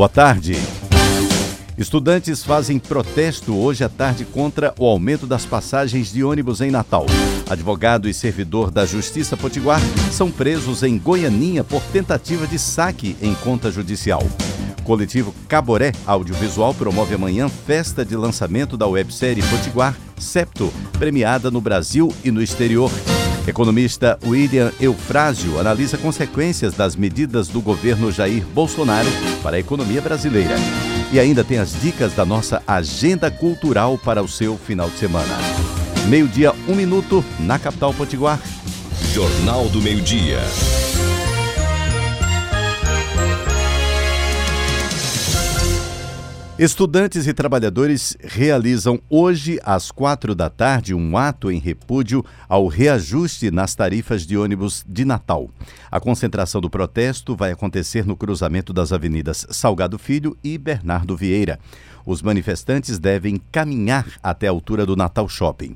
Boa tarde. Estudantes fazem protesto hoje à tarde contra o aumento das passagens de ônibus em Natal. Advogado e servidor da Justiça Potiguar são presos em Goianinha por tentativa de saque em conta judicial. Coletivo Caboré Audiovisual promove amanhã festa de lançamento da websérie Potiguar Septo, premiada no Brasil e no exterior. Economista William Eufrásio analisa consequências das medidas do governo Jair Bolsonaro para a economia brasileira. E ainda tem as dicas da nossa agenda cultural para o seu final de semana. Meio-dia, um minuto, na capital Potiguar. Jornal do Meio-Dia. Estudantes e trabalhadores realizam hoje, às quatro da tarde, um ato em repúdio ao reajuste nas tarifas de ônibus de Natal. A concentração do protesto vai acontecer no cruzamento das avenidas Salgado Filho e Bernardo Vieira. Os manifestantes devem caminhar até a altura do Natal Shopping.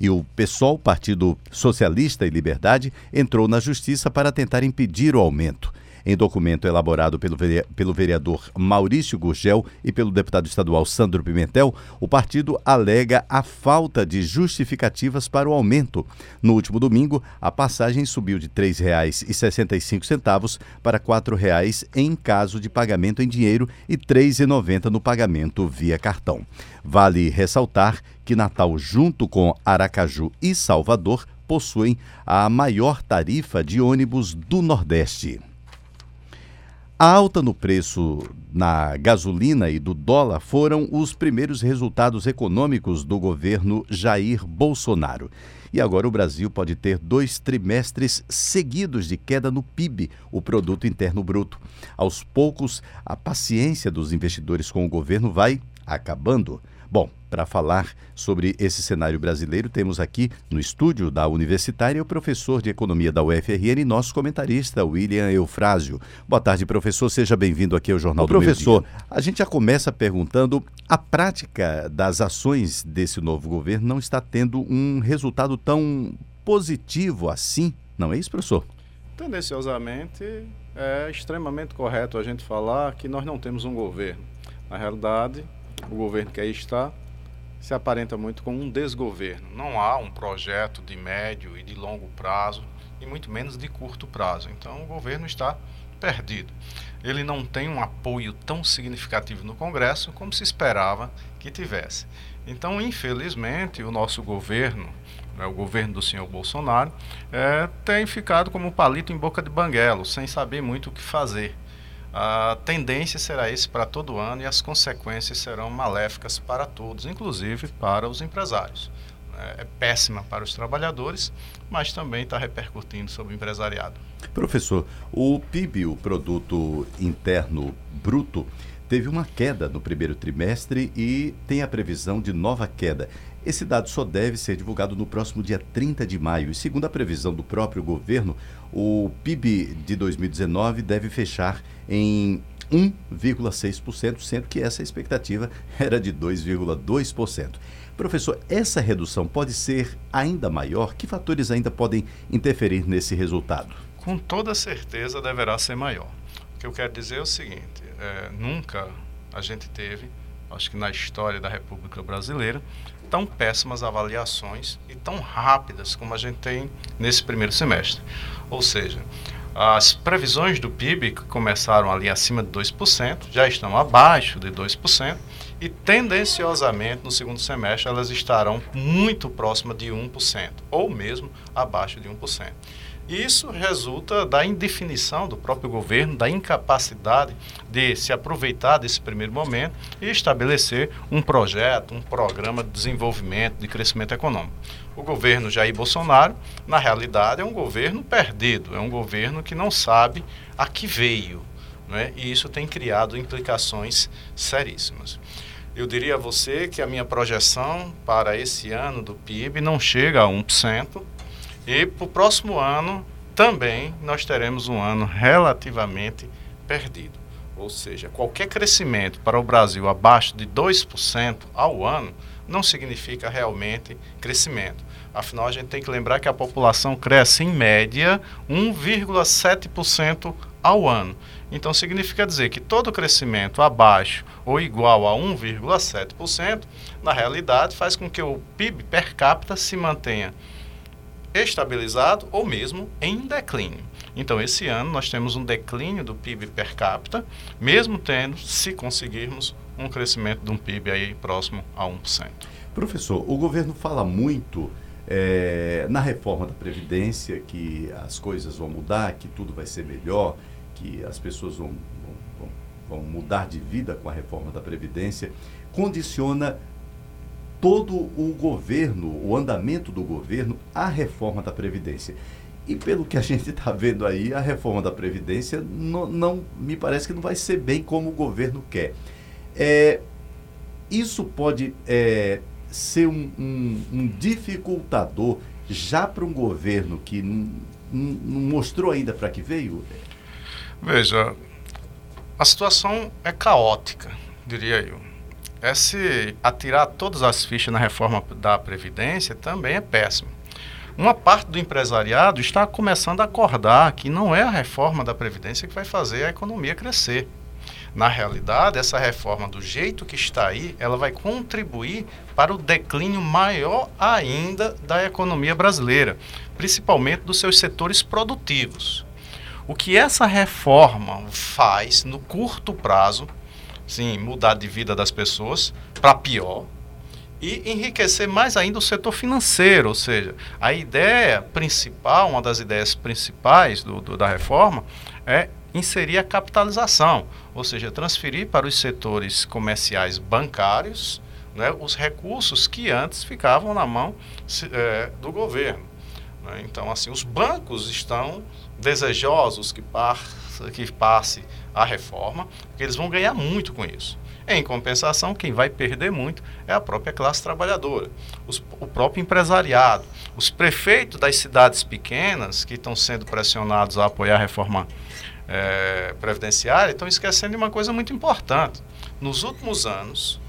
E o PSOL, Partido Socialista e Liberdade, entrou na justiça para tentar impedir o aumento. Em documento elaborado pelo vereador Maurício Gurgel e pelo deputado estadual Sandro Pimentel, o partido alega a falta de justificativas para o aumento. No último domingo, a passagem subiu de R$ 3,65 para R$ 4,00 em caso de pagamento em dinheiro e R$ 3,90 no pagamento via cartão. Vale ressaltar que Natal, junto com Aracaju e Salvador, possuem a maior tarifa de ônibus do Nordeste. A alta no preço na gasolina e do dólar foram os primeiros resultados econômicos do governo Jair Bolsonaro. E agora o Brasil pode ter dois trimestres seguidos de queda no PIB, o Produto Interno Bruto. Aos poucos, a paciência dos investidores com o governo vai acabando. Bom, para falar sobre esse cenário brasileiro, temos aqui no estúdio da Universitária o professor de Economia da UFRN e nosso comentarista, William Eufrásio. Boa tarde, professor. Seja bem-vindo aqui ao Jornal Ô, do Professor, a gente já começa perguntando: a prática das ações desse novo governo não está tendo um resultado tão positivo assim, não é isso, professor? Tendenciosamente, é extremamente correto a gente falar que nós não temos um governo. Na realidade, o governo que aí está se aparenta muito com um desgoverno. Não há um projeto de médio e de longo prazo, e muito menos de curto prazo. Então o governo está perdido. Ele não tem um apoio tão significativo no Congresso como se esperava que tivesse. Então, infelizmente, o nosso governo, né, o governo do senhor Bolsonaro, é, tem ficado como palito em boca de banguelo, sem saber muito o que fazer a tendência será esse para todo ano e as consequências serão maléficas para todos, inclusive para os empresários. É, é péssima para os trabalhadores, mas também está repercutindo sobre o empresariado. Professor, o PIB, o Produto Interno Bruto, teve uma queda no primeiro trimestre e tem a previsão de nova queda. Esse dado só deve ser divulgado no próximo dia 30 de maio. E segundo a previsão do próprio governo, o PIB de 2019 deve fechar em 1,6%, sendo que essa expectativa era de 2,2%. Professor, essa redução pode ser ainda maior? Que fatores ainda podem interferir nesse resultado? Com toda certeza deverá ser maior. O que eu quero dizer é o seguinte: é, nunca a gente teve, acho que na história da República Brasileira, tão péssimas avaliações e tão rápidas como a gente tem nesse primeiro semestre. Ou seja, as previsões do PIB, que começaram ali acima de 2%, já estão abaixo de 2%, e tendenciosamente no segundo semestre elas estarão muito próximas de 1%, ou mesmo abaixo de 1%. Isso resulta da indefinição do próprio governo, da incapacidade de se aproveitar desse primeiro momento e estabelecer um projeto, um programa de desenvolvimento, de crescimento econômico. O governo Jair Bolsonaro, na realidade, é um governo perdido, é um governo que não sabe a que veio. Né? E isso tem criado implicações seríssimas. Eu diria a você que a minha projeção para esse ano do PIB não chega a 1%, e para o próximo ano também nós teremos um ano relativamente perdido. ou seja, qualquer crescimento para o Brasil abaixo de 2% ao ano, não significa realmente crescimento. Afinal, a gente tem que lembrar que a população cresce, em média, 1,7% ao ano. Então, significa dizer que todo crescimento abaixo ou igual a 1,7%, na realidade, faz com que o PIB per capita se mantenha estabilizado ou mesmo em declínio. Então, esse ano nós temos um declínio do PIB per capita, mesmo tendo, se conseguirmos, um crescimento de um PIB aí próximo a 1%. Professor, o governo fala muito é, na reforma da Previdência que as coisas vão mudar, que tudo vai ser melhor, que as pessoas vão, vão, vão mudar de vida com a reforma da Previdência, condiciona todo o governo, o andamento do governo, à reforma da Previdência. E pelo que a gente está vendo aí, a reforma da Previdência não, não, me parece que não vai ser bem como o governo quer. É, isso pode é, ser um, um, um, dificultador já para um governo que não mostrou ainda para que veio? Veja, a situação é caótica, diria eu. É se atirar todas as fichas na reforma da Previdência também é péssimo. Uma parte do empresariado está começando a acordar que não é a reforma da Previdência que vai fazer a economia crescer. Na realidade, essa reforma, do jeito que está aí, ela vai contribuir para o declínio maior ainda da economia brasileira, principalmente dos seus setores produtivos. O que essa reforma faz no curto prazo, sim, mudar de vida das pessoas para pior e enriquecer mais ainda o setor financeiro, ou seja, a ideia principal, uma das ideias principais do, do da reforma é inserir a capitalização, ou seja, transferir para os setores comerciais bancários né, os recursos que antes ficavam na mão é, do governo. Né? Então, assim, os bancos estão desejosos que, que passe a reforma, porque eles vão ganhar muito com isso. Em compensação, quem vai perder muito é a própria classe trabalhadora, os, o próprio empresariado, os prefeitos das cidades pequenas que estão sendo pressionados a apoiar a reforma é, previdenciária estão esquecendo de uma coisa muito importante. Nos últimos anos,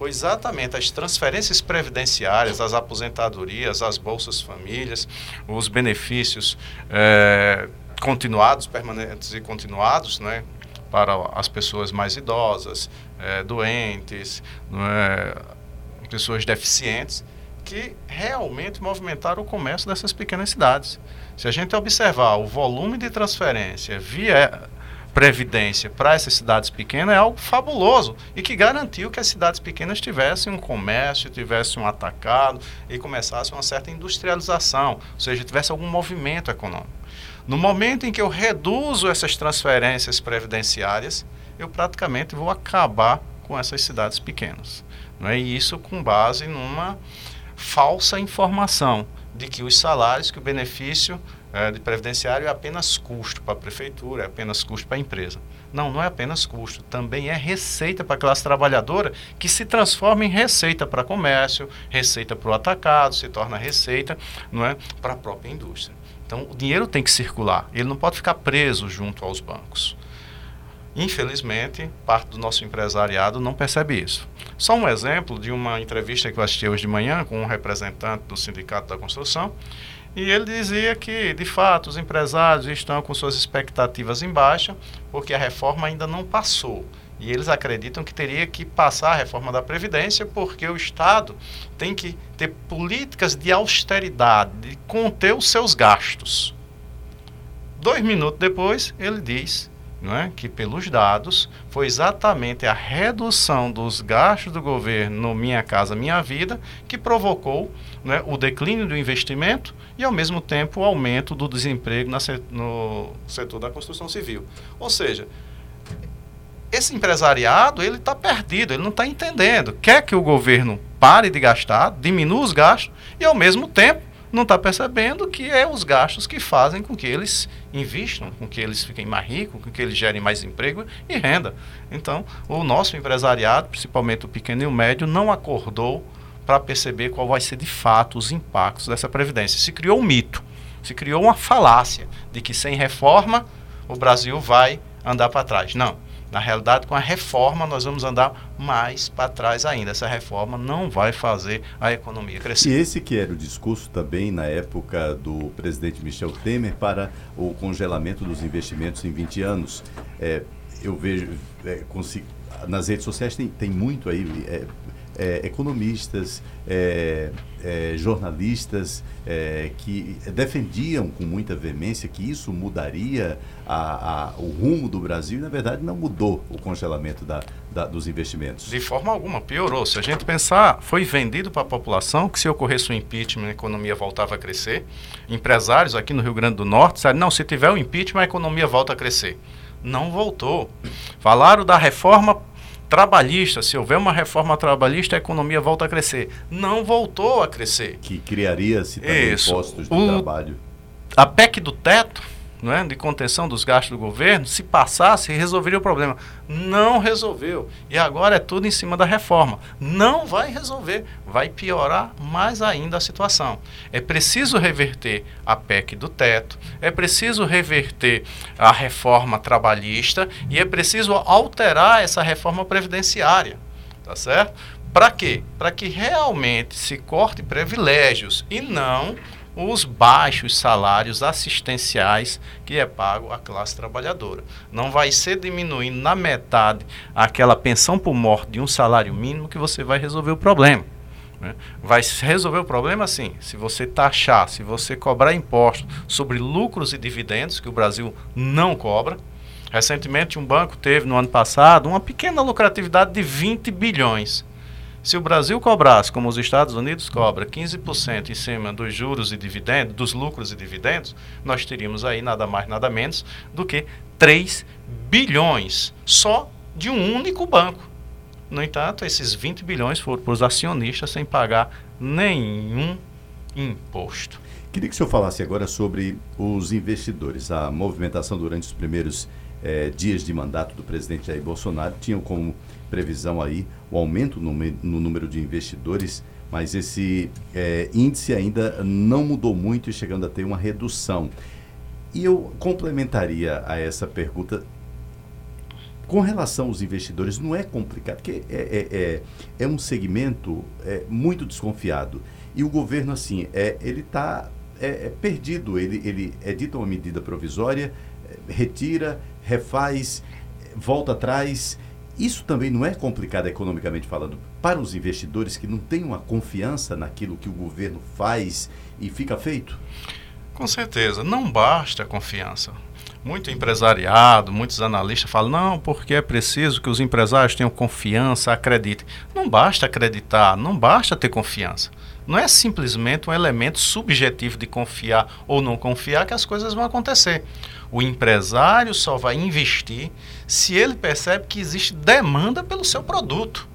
foi exatamente as transferências previdenciárias, as aposentadorias, as bolsas famílias, os benefícios é, continuados, permanentes e continuados, né, para as pessoas mais idosas, é, doentes, é, pessoas deficientes, que realmente movimentaram o comércio dessas pequenas cidades. Se a gente observar o volume de transferência via previdência para essas cidades pequenas é algo fabuloso e que garantiu que as cidades pequenas tivessem um comércio, tivessem um atacado e começasse uma certa industrialização, ou seja, tivesse algum movimento econômico. No momento em que eu reduzo essas transferências previdenciárias, eu praticamente vou acabar com essas cidades pequenas. Não é? E isso com base numa falsa informação de que os salários, que o benefício é, de previdenciário é apenas custo para a prefeitura, é apenas custo para a empresa. Não, não é apenas custo, também é receita para a classe trabalhadora que se transforma em receita para comércio, receita para o atacado, se torna receita não é, para a própria indústria. Então, o dinheiro tem que circular, ele não pode ficar preso junto aos bancos. Infelizmente, parte do nosso empresariado não percebe isso. Só um exemplo de uma entrevista que eu assisti hoje de manhã com um representante do Sindicato da Construção, e ele dizia que, de fato, os empresários estão com suas expectativas em baixa, porque a reforma ainda não passou. E eles acreditam que teria que passar a reforma da Previdência, porque o Estado tem que ter políticas de austeridade, de conter os seus gastos. Dois minutos depois, ele diz não é? que, pelos dados, foi exatamente a redução dos gastos do governo no Minha Casa Minha Vida que provocou é, o declínio do investimento e, ao mesmo tempo, o aumento do desemprego no setor da construção civil. Ou seja, esse empresariado ele está perdido, ele não está entendendo. Quer que o governo pare de gastar, diminua os gastos e, ao mesmo tempo, não está percebendo que é os gastos que fazem com que eles investam, com que eles fiquem mais ricos, com que eles gerem mais emprego e renda. Então, o nosso empresariado, principalmente o pequeno e o médio, não acordou para perceber qual vai ser de fato os impactos dessa previdência. Se criou um mito, se criou uma falácia de que sem reforma o Brasil vai andar para trás. Não. Na realidade, com a reforma, nós vamos andar mais para trás ainda. Essa reforma não vai fazer a economia crescer. E esse que era o discurso também na época do presidente Michel Temer para o congelamento dos investimentos em 20 anos. É, eu vejo, é, consigo, nas redes sociais tem, tem muito aí. É, é, economistas, é, é, jornalistas é, que defendiam com muita veemência que isso mudaria a, a, o rumo do Brasil e, na verdade, não mudou o congelamento da, da, dos investimentos. De forma alguma, piorou. Se a gente pensar, foi vendido para a população que se ocorresse um impeachment, a economia voltava a crescer. Empresários aqui no Rio Grande do Norte disseram, não, se tiver um impeachment, a economia volta a crescer. Não voltou. Falaram da reforma trabalhista, se houver uma reforma trabalhista, a economia volta a crescer. Não voltou a crescer. Que criaria-se também Isso. postos de o, trabalho. A PEC do teto não é, de contenção dos gastos do governo, se passasse, resolveria o problema. Não resolveu. E agora é tudo em cima da reforma. Não vai resolver. Vai piorar mais ainda a situação. É preciso reverter a PEC do teto, é preciso reverter a reforma trabalhista e é preciso alterar essa reforma previdenciária. Tá certo? Para quê? Para que realmente se corte privilégios e não os baixos salários assistenciais que é pago à classe trabalhadora. Não vai ser diminuindo na metade aquela pensão por morte de um salário mínimo que você vai resolver o problema. Né? Vai resolver o problema assim, se você taxar, se você cobrar imposto sobre lucros e dividendos, que o Brasil não cobra. Recentemente, um banco teve, no ano passado, uma pequena lucratividade de 20 bilhões. Se o Brasil cobrasse, como os Estados Unidos cobra, 15% em cima dos juros e dividendos, dos lucros e dividendos, nós teríamos aí nada mais, nada menos do que 3 bilhões só de um único banco. No entanto, esses 20 bilhões foram para os acionistas sem pagar nenhum imposto. Queria que o senhor falasse agora sobre os investidores. A movimentação durante os primeiros eh, dias de mandato do presidente Jair Bolsonaro tinha como previsão aí o aumento no, no número de investidores, mas esse é, índice ainda não mudou muito e chegando a ter uma redução. E eu complementaria a essa pergunta com relação aos investidores, não é complicado, porque é, é, é, é um segmento é, muito desconfiado. E o governo, assim, é, ele está é, é, perdido. Ele, ele edita uma medida provisória, é, retira, refaz, volta atrás isso também não é complicado economicamente falando para os investidores que não têm uma confiança naquilo que o governo faz e fica feito? Com certeza, não basta confiança. Muito empresariado, muitos analistas falam, não, porque é preciso que os empresários tenham confiança, acreditem. Não basta acreditar, não basta ter confiança. Não é simplesmente um elemento subjetivo de confiar ou não confiar que as coisas vão acontecer. O empresário só vai investir se ele percebe que existe demanda pelo seu produto.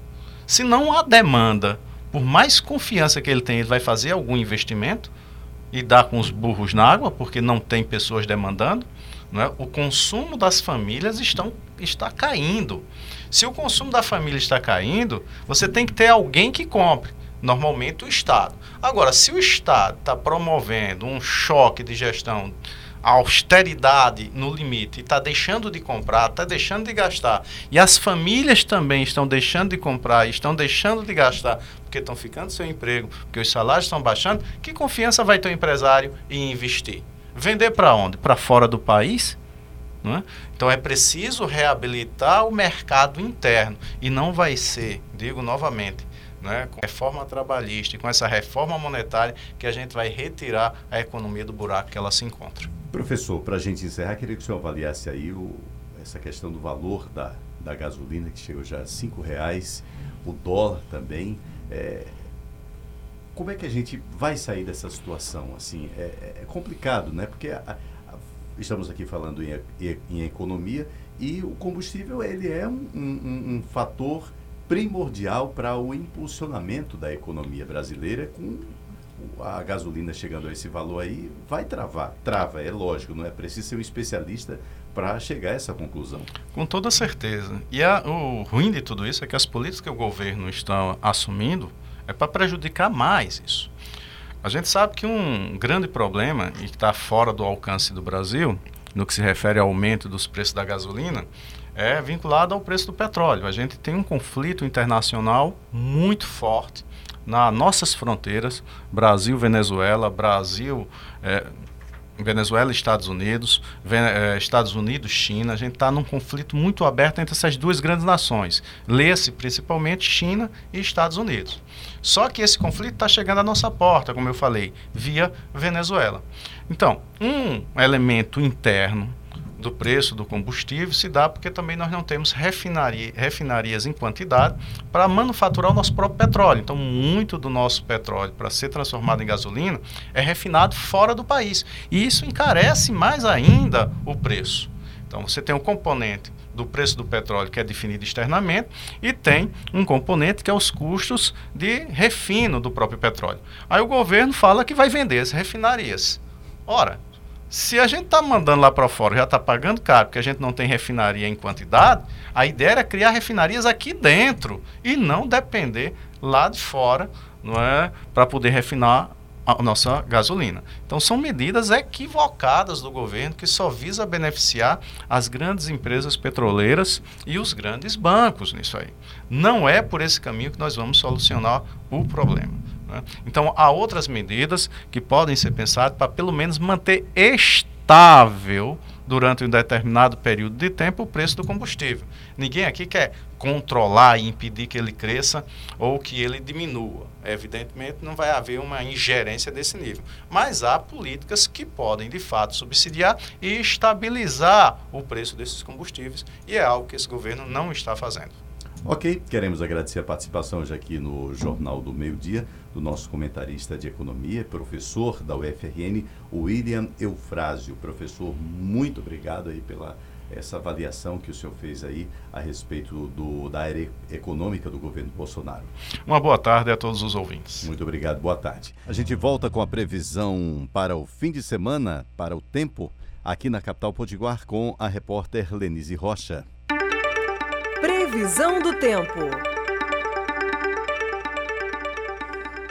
Se não há demanda, por mais confiança que ele tem, ele vai fazer algum investimento e dar com os burros na água, porque não tem pessoas demandando. É? O consumo das famílias estão, está caindo. Se o consumo da família está caindo, você tem que ter alguém que compre. Normalmente o Estado. Agora, se o Estado está promovendo um choque de gestão a austeridade no limite está deixando de comprar, está deixando de gastar, e as famílias também estão deixando de comprar, estão deixando de gastar, porque estão ficando sem emprego, porque os salários estão baixando, que confiança vai ter o empresário em investir? Vender para onde? Para fora do país? É? Então é preciso reabilitar o mercado interno e não vai ser, digo novamente, né, com a reforma trabalhista e com essa reforma monetária que a gente vai retirar a economia do buraco que ela se encontra. Professor, para a gente encerrar, queria que o senhor avaliasse aí o, essa questão do valor da, da gasolina, que chegou já a R$ reais, o dólar também. É, como é que a gente vai sair dessa situação? Assim, é, é, é complicado, né? Porque a, a, estamos aqui falando em, em, economia e o combustível ele é um, um, um fator primordial para o impulsionamento da economia brasileira com a gasolina chegando a esse valor aí, vai travar. Trava, é lógico, não é preciso ser um especialista para chegar a essa conclusão. Com toda certeza. E a, o ruim de tudo isso é que as políticas que o governo está assumindo é para prejudicar mais isso. A gente sabe que um grande problema, e que está fora do alcance do Brasil, no que se refere ao aumento dos preços da gasolina, é vinculada ao preço do petróleo. A gente tem um conflito internacional muito forte nas nossas fronteiras, Brasil, Venezuela, Brasil, é, Venezuela, Estados Unidos, é, Estados Unidos, China. A gente está num conflito muito aberto entre essas duas grandes nações. Lê-se principalmente China e Estados Unidos. Só que esse conflito está chegando à nossa porta, como eu falei, via Venezuela. Então, um elemento interno do preço do combustível se dá porque também nós não temos refinaria, refinarias em quantidade para manufaturar o nosso próprio petróleo. Então, muito do nosso petróleo para ser transformado em gasolina é refinado fora do país. E isso encarece mais ainda o preço. Então, você tem um componente do preço do petróleo que é definido externamente e tem um componente que é os custos de refino do próprio petróleo. Aí o governo fala que vai vender as refinarias. Ora, se a gente está mandando lá para fora, já está pagando caro, porque a gente não tem refinaria em quantidade, a ideia era criar refinarias aqui dentro e não depender lá de fora, não é, para poder refinar a nossa gasolina. Então são medidas equivocadas do governo que só visa beneficiar as grandes empresas petroleiras e os grandes bancos nisso aí. Não é por esse caminho que nós vamos solucionar o problema. Né? Então, há outras medidas que podem ser pensadas para, pelo menos, manter estável durante um determinado período de tempo o preço do combustível. Ninguém aqui quer controlar e impedir que ele cresça ou que ele diminua. Evidentemente, não vai haver uma ingerência desse nível. Mas há políticas que podem, de fato, subsidiar e estabilizar o preço desses combustíveis. E é algo que esse governo não está fazendo. Ok, queremos agradecer a participação hoje aqui no Jornal do Meio Dia do nosso comentarista de economia, professor da UFRN, William Eufrásio. Professor, muito obrigado aí pela essa avaliação que o senhor fez aí a respeito do, da área econômica do governo Bolsonaro. Uma boa tarde a todos os ouvintes. Muito obrigado, boa tarde. A gente volta com a previsão para o fim de semana, para o tempo, aqui na capital Potiguar, com a repórter Lenise Rocha. Previsão do tempo.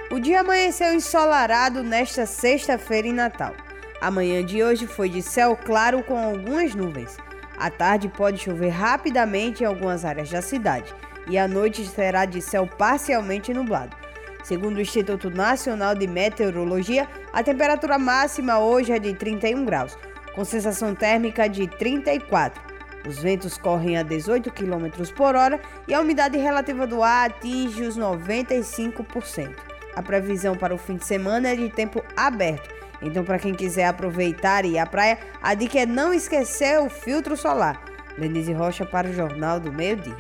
O dia amanheceu ensolarado nesta sexta-feira em Natal. A manhã de hoje foi de céu claro com algumas nuvens. À tarde pode chover rapidamente em algumas áreas da cidade e à noite será de céu parcialmente nublado. Segundo o Instituto Nacional de Meteorologia, a temperatura máxima hoje é de 31 graus, com sensação térmica de 34. Os ventos correm a 18 km por hora e a umidade relativa do ar atinge os 95%. A previsão para o fim de semana é de tempo aberto. Então, para quem quiser aproveitar e ir à praia, a dica é não esquecer o filtro solar. Denise Rocha para o Jornal do Meio Dia.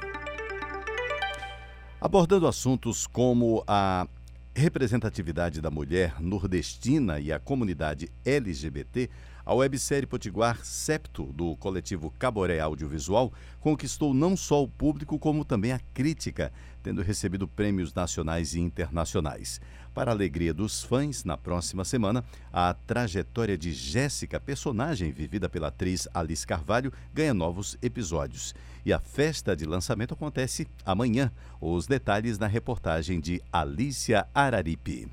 Abordando assuntos como a representatividade da mulher nordestina e a comunidade LGBT, a websérie Potiguar Septo, do coletivo Caboré Audiovisual, conquistou não só o público, como também a crítica, tendo recebido prêmios nacionais e internacionais. Para a alegria dos fãs, na próxima semana, a trajetória de Jéssica, personagem vivida pela atriz Alice Carvalho, ganha novos episódios. E a festa de lançamento acontece amanhã. Os detalhes na reportagem de Alicia Araripe.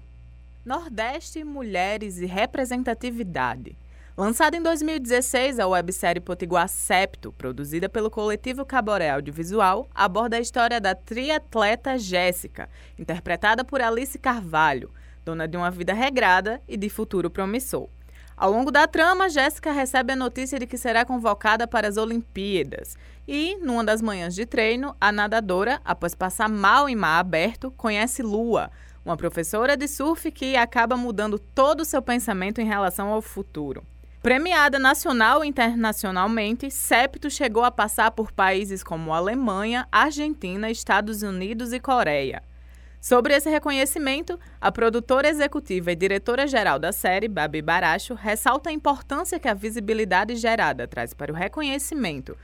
Nordeste, Mulheres e Representatividade. Lançada em 2016, a websérie Potiguar Septo, produzida pelo coletivo Caboré Audiovisual, aborda a história da triatleta Jéssica, interpretada por Alice Carvalho, dona de uma vida regrada e de futuro promissor. Ao longo da trama, Jéssica recebe a notícia de que será convocada para as Olimpíadas. E, numa das manhãs de treino, a nadadora, após passar mal em mar aberto, conhece Lua, uma professora de surf que acaba mudando todo o seu pensamento em relação ao futuro. Premiada nacional e internacionalmente, Septo chegou a passar por países como Alemanha, Argentina, Estados Unidos e Coreia. Sobre esse reconhecimento, a produtora executiva e diretora-geral da série, Babi Baracho, ressalta a importância que a visibilidade gerada traz para o reconhecimento,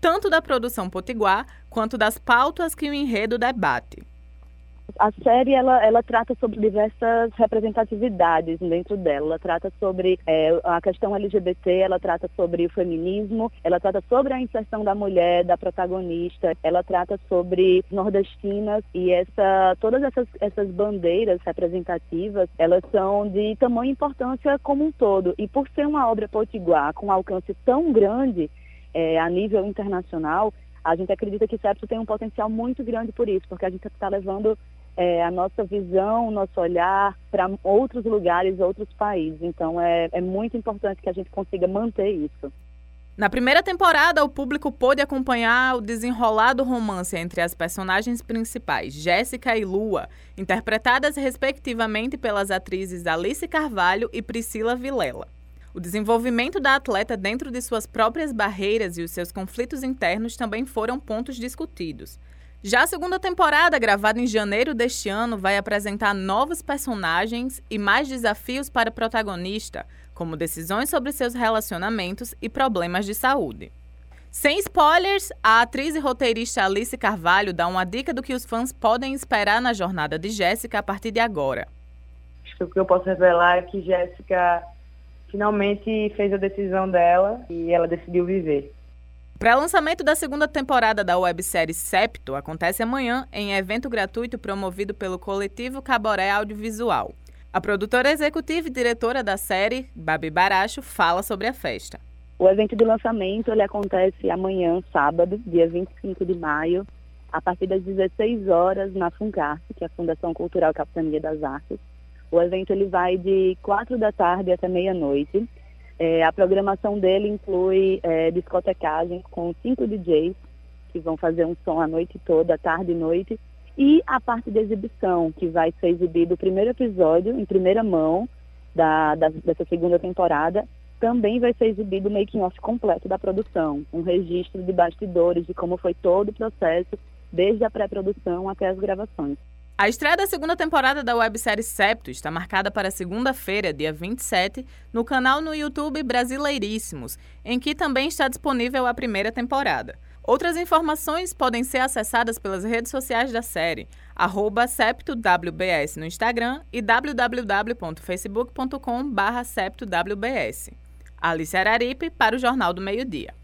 tanto da produção potiguar quanto das pautas que o enredo debate. A série ela, ela trata sobre diversas representatividades dentro dela. Ela trata sobre é, a questão LGBT, ela trata sobre o feminismo, ela trata sobre a inserção da mulher, da protagonista, ela trata sobre nordestinas e essa, todas essas, essas bandeiras representativas, elas são de tamanha importância como um todo. E por ser uma obra potiguar com um alcance tão grande é, a nível internacional, a gente acredita que Septo tem um potencial muito grande por isso, porque a gente está levando é, a nossa visão, o nosso olhar para outros lugares, outros países. Então é, é muito importante que a gente consiga manter isso. Na primeira temporada, o público pôde acompanhar o desenrolado romance entre as personagens principais, Jéssica e Lua, interpretadas respectivamente pelas atrizes Alice Carvalho e Priscila Vilela. O desenvolvimento da atleta dentro de suas próprias barreiras e os seus conflitos internos também foram pontos discutidos. Já a segunda temporada, gravada em janeiro deste ano, vai apresentar novos personagens e mais desafios para o protagonista, como decisões sobre seus relacionamentos e problemas de saúde. Sem spoilers, a atriz e roteirista Alice Carvalho dá uma dica do que os fãs podem esperar na jornada de Jéssica a partir de agora. Acho que o que eu posso revelar é que Jéssica finalmente fez a decisão dela e ela decidiu viver. Pré-lançamento da segunda temporada da websérie Septo acontece amanhã em evento gratuito promovido pelo coletivo Caboré Audiovisual. A produtora executiva e diretora da série, Babi Baracho, fala sobre a festa. O evento de lançamento ele acontece amanhã, sábado, dia 25 de maio, a partir das 16 horas na FUNCART, que é a Fundação Cultural Capitania das Artes. O evento ele vai de 4 da tarde até meia-noite. É, a programação dele inclui é, discotecagem com cinco DJs que vão fazer um som a noite toda, tarde e noite, e a parte de exibição, que vai ser exibido o primeiro episódio, em primeira mão, da, da, dessa segunda temporada, também vai ser exibido o making-off completo da produção, um registro de bastidores de como foi todo o processo, desde a pré-produção até as gravações. A estreia da segunda temporada da websérie Septo está marcada para segunda-feira, dia 27, no canal no YouTube Brasileiríssimos, em que também está disponível a primeira temporada. Outras informações podem ser acessadas pelas redes sociais da série, arroba septowbs no Instagram e www.facebook.com septowbs. Alice Araripe para o Jornal do Meio Dia.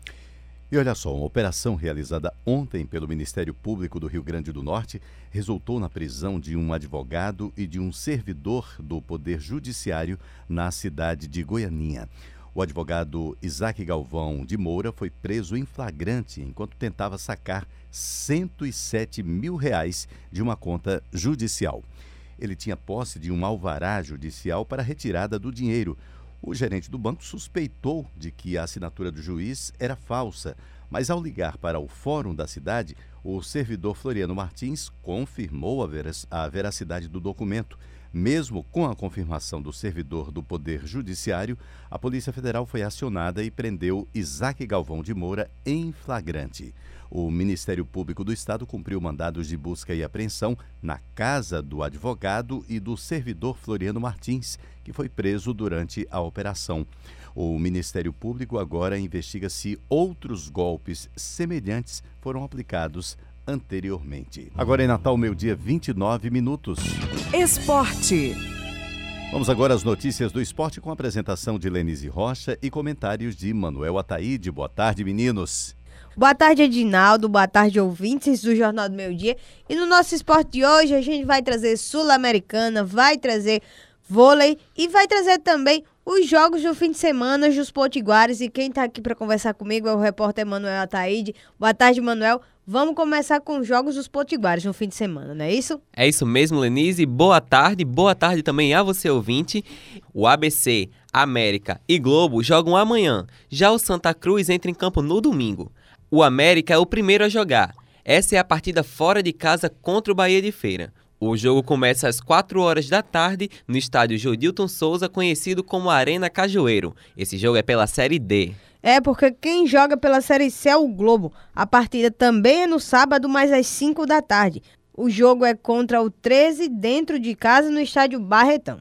E olha só, uma operação realizada ontem pelo Ministério Público do Rio Grande do Norte resultou na prisão de um advogado e de um servidor do Poder Judiciário na cidade de Goianinha. O advogado Isaac Galvão de Moura foi preso em flagrante enquanto tentava sacar 107 mil reais de uma conta judicial. Ele tinha posse de um alvará judicial para retirada do dinheiro. O gerente do banco suspeitou de que a assinatura do juiz era falsa, mas ao ligar para o fórum da cidade, o servidor Floriano Martins confirmou a veracidade do documento mesmo com a confirmação do servidor do Poder Judiciário, a Polícia Federal foi acionada e prendeu Isaac Galvão de Moura em flagrante. O Ministério Público do Estado cumpriu mandados de busca e apreensão na casa do advogado e do servidor Floriano Martins, que foi preso durante a operação. O Ministério Público agora investiga se outros golpes semelhantes foram aplicados anteriormente. Agora em Natal, meio-dia, 29 minutos. Esporte. Vamos agora às notícias do esporte com a apresentação de Lenise Rocha e comentários de Manuel Ataíde. Boa tarde, meninos. Boa tarde, Edinaldo. Boa tarde, ouvintes do Jornal do Meio Dia. E no nosso esporte de hoje, a gente vai trazer Sul-Americana, vai trazer vôlei e vai trazer também os jogos do fim de semana dos Potiguares. E quem está aqui para conversar comigo é o repórter Manuel Ataíde. Boa tarde, Manuel. Vamos começar com os jogos dos Potiguares no fim de semana, não é isso? É isso mesmo, Lenise. Boa tarde. Boa tarde também a você, ouvinte. O ABC, América e Globo jogam amanhã. Já o Santa Cruz entra em campo no domingo. O América é o primeiro a jogar. Essa é a partida fora de casa contra o Bahia de Feira. O jogo começa às 4 horas da tarde no estádio Jodilton Souza, conhecido como Arena Cajueiro. Esse jogo é pela Série D. É, porque quem joga pela Série C é o Globo. A partida também é no sábado, mas às 5 da tarde. O jogo é contra o 13 dentro de casa no estádio Barretão.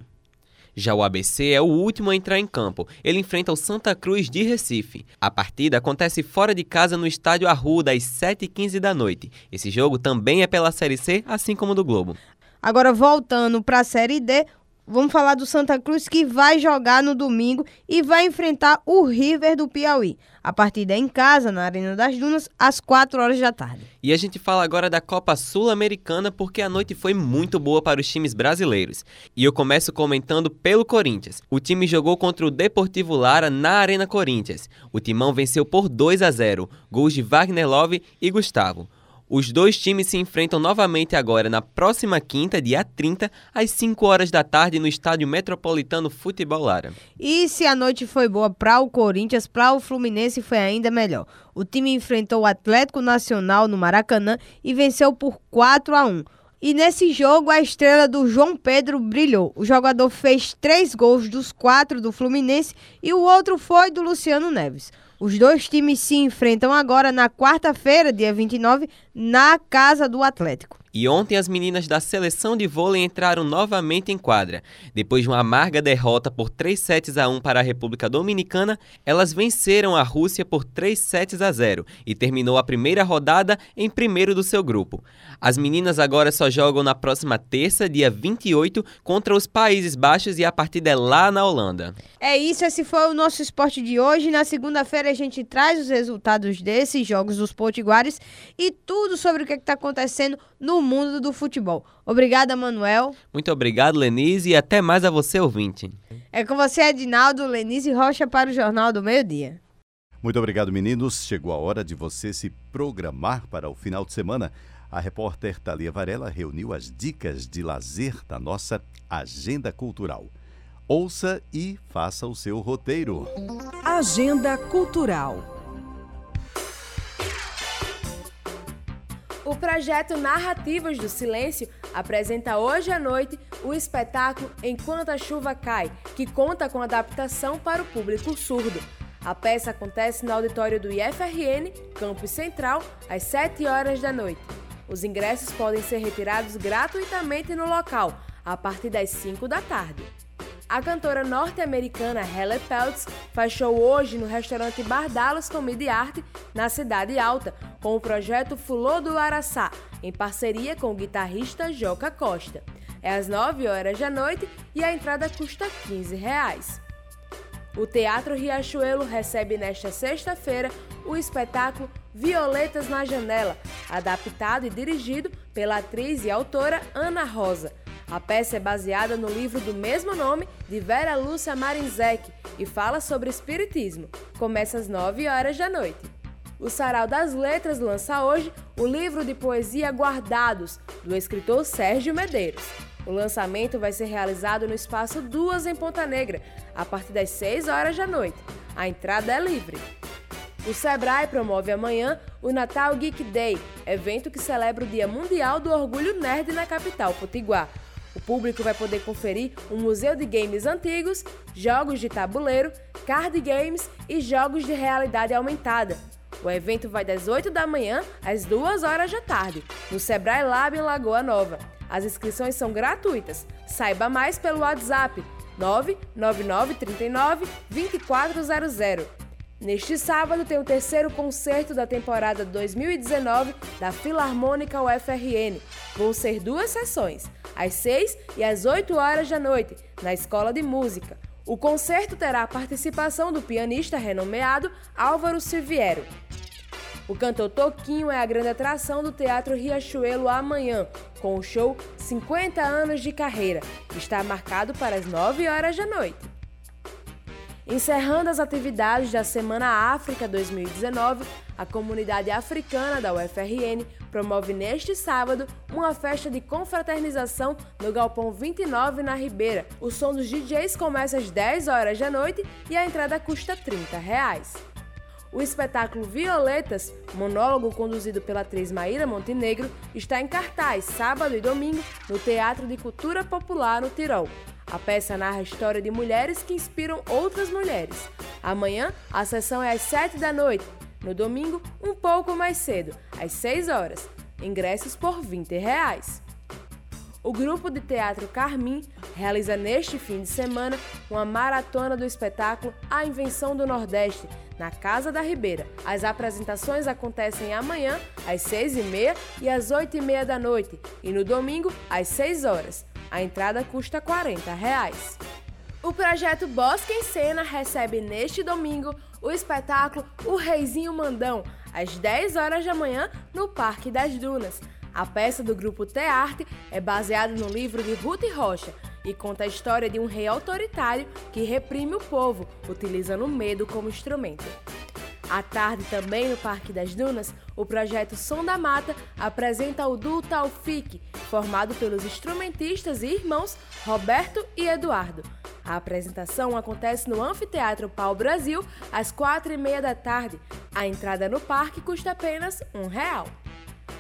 Já o ABC é o último a entrar em campo. Ele enfrenta o Santa Cruz de Recife. A partida acontece fora de casa no estádio Arruda às 7h15 da noite. Esse jogo também é pela Série C, assim como o do Globo. Agora, voltando para a Série D, vamos falar do Santa Cruz que vai jogar no domingo e vai enfrentar o River do Piauí. A partida é em casa, na Arena das Dunas, às 4 horas da tarde. E a gente fala agora da Copa Sul-Americana porque a noite foi muito boa para os times brasileiros. E eu começo comentando pelo Corinthians. O time jogou contra o Deportivo Lara na Arena Corinthians. O timão venceu por 2 a 0, gols de Wagner Love e Gustavo. Os dois times se enfrentam novamente agora na próxima quinta, dia 30, às 5 horas da tarde, no Estádio Metropolitano Futebol Lara. E se a noite foi boa para o Corinthians, para o Fluminense foi ainda melhor. O time enfrentou o Atlético Nacional no Maracanã e venceu por 4 a 1. E nesse jogo, a estrela do João Pedro brilhou. O jogador fez três gols dos quatro do Fluminense e o outro foi do Luciano Neves. Os dois times se enfrentam agora na quarta-feira, dia 29, na casa do Atlético. E ontem as meninas da seleção de vôlei entraram novamente em quadra. Depois de uma amarga derrota por 3 sets a 1 para a República Dominicana, elas venceram a Rússia por 3 sets a 0 e terminou a primeira rodada em primeiro do seu grupo. As meninas agora só jogam na próxima terça, dia 28, contra os Países Baixos e a partida é lá na Holanda. É isso, esse foi o nosso esporte de hoje. Na segunda-feira a gente traz os resultados desses jogos dos Potiguares e tudo sobre o que está acontecendo no mundo do futebol. Obrigada, Manuel. Muito obrigado, Lenise, e até mais a você, ouvinte. É com você, Edinaldo, Lenise Rocha, para o Jornal do Meio Dia. Muito obrigado, meninos. Chegou a hora de você se programar para o final de semana. A repórter Thalia Varela reuniu as dicas de lazer da nossa agenda cultural. Ouça e faça o seu roteiro. Agenda Cultural. Projeto Narrativas do Silêncio apresenta hoje à noite o espetáculo Enquanto a Chuva Cai, que conta com adaptação para o público surdo. A peça acontece no auditório do IFRN, Campus Central, às 7 horas da noite. Os ingressos podem ser retirados gratuitamente no local, a partir das 5 da tarde. A cantora norte-americana Halle Peltz show hoje no restaurante Bar Dallas Comedy Art, na Cidade Alta, com o projeto Fulô do Araçá, em parceria com o guitarrista Joca Costa. É às 9 horas da noite e a entrada custa 15 reais. O Teatro Riachuelo recebe nesta sexta-feira o espetáculo Violetas na Janela, adaptado e dirigido pela atriz e autora Ana Rosa. A peça é baseada no livro do mesmo nome de Vera Lúcia Marinzec e fala sobre espiritismo. Começa às 9 horas da noite. O Sarau das Letras lança hoje o livro de poesia Guardados, do escritor Sérgio Medeiros. O lançamento vai ser realizado no Espaço Duas em Ponta Negra, a partir das 6 horas da noite. A entrada é livre. O Sebrae promove amanhã o Natal Geek Day, evento que celebra o Dia Mundial do Orgulho Nerd na capital potiguar. O público vai poder conferir um museu de games antigos, jogos de tabuleiro, card games e jogos de realidade aumentada. O evento vai das 8 da manhã às 2 horas da tarde, no Sebrae Lab em Lagoa Nova. As inscrições são gratuitas. Saiba mais pelo WhatsApp 99939 2400. Neste sábado tem o terceiro concerto da temporada 2019 da Filarmônica UFRN. Vão ser duas sessões, às 6 e às 8 horas da noite, na Escola de Música. O concerto terá a participação do pianista renomeado Álvaro Silviero. O cantor Toquinho é a grande atração do Teatro Riachuelo amanhã, com o show 50 anos de carreira, que está marcado para as 9 horas da noite. Encerrando as atividades da Semana África 2019, a comunidade africana da UFRN promove neste sábado uma festa de confraternização no Galpão 29 na Ribeira. O som dos DJs começa às 10 horas da noite e a entrada custa 30 reais. O espetáculo Violetas, monólogo conduzido pela atriz Maíra Montenegro, está em cartaz sábado e domingo no Teatro de Cultura Popular no Tirol. A peça narra a história de mulheres que inspiram outras mulheres. Amanhã, a sessão é às 7 da noite. No domingo, um pouco mais cedo, às 6 horas. Ingressos por 20 reais. O grupo de teatro Carmim realiza neste fim de semana uma maratona do espetáculo A Invenção do Nordeste, na Casa da Ribeira. As apresentações acontecem amanhã, às 6h30 e às 8h30 da noite, e no domingo, às 6 horas. A entrada custa 40 reais. O projeto Bosque em Cena recebe neste domingo o espetáculo O Reizinho Mandão, às 10 horas da manhã, no Parque das Dunas. A peça do grupo Tearte é baseada no livro de Ruth Rocha e conta a história de um rei autoritário que reprime o povo, utilizando o medo como instrumento. À tarde, também no Parque das Dunas, o projeto Som da Mata apresenta o duo Taufik, formado pelos instrumentistas e irmãos Roberto e Eduardo. A apresentação acontece no Anfiteatro Pau Brasil às quatro e meia da tarde. A entrada no parque custa apenas um real.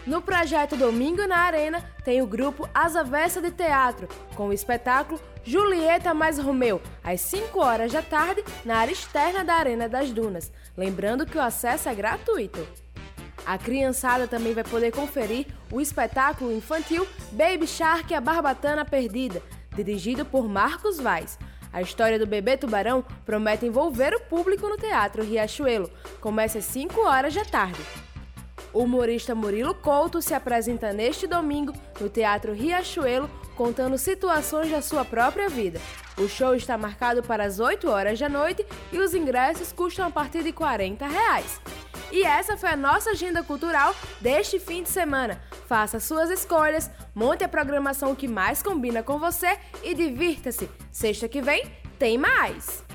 No projeto Domingo na Arena tem o grupo As Avessa de Teatro, com o espetáculo Julieta mais Romeu, às 5 horas da tarde, na área externa da Arena das Dunas. Lembrando que o acesso é gratuito. A criançada também vai poder conferir o espetáculo infantil Baby Shark A Barbatana Perdida, dirigido por Marcos Vaz. A história do bebê tubarão promete envolver o público no Teatro Riachuelo. Começa às 5 horas da tarde. O humorista Murilo Couto se apresenta neste domingo no Teatro Riachuelo, contando situações da sua própria vida. O show está marcado para as 8 horas da noite e os ingressos custam a partir de 40 reais. E essa foi a nossa agenda cultural deste fim de semana. Faça suas escolhas, monte a programação que mais combina com você e divirta-se. Sexta que vem tem mais!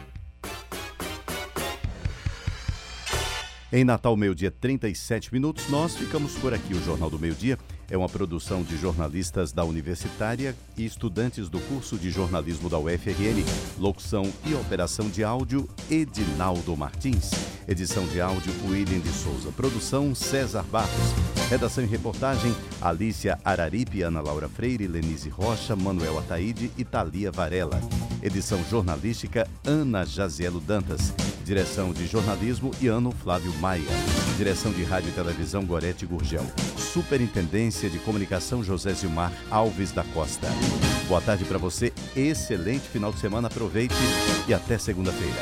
Em Natal, meio-dia, 37 minutos, nós ficamos por aqui. O Jornal do Meio-Dia é uma produção de jornalistas da Universitária e estudantes do curso de jornalismo da UFRN. Locução e operação de áudio, Edinaldo Martins. Edição de áudio, William de Souza. Produção, César Barros. Redação e reportagem, Alícia Araripe, Ana Laura Freire, Lenise Rocha, Manuel Ataíde e Thalia Varela. Edição jornalística, Ana Jazielo Dantas. Direção de jornalismo, Iano Flávio Maia. Direção de rádio e televisão, Gorete Gurgel. Superintendência de comunicação, José Zilmar Alves da Costa. Boa tarde para você, excelente final de semana, aproveite e até segunda-feira.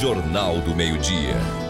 Jornal do Meio-Dia.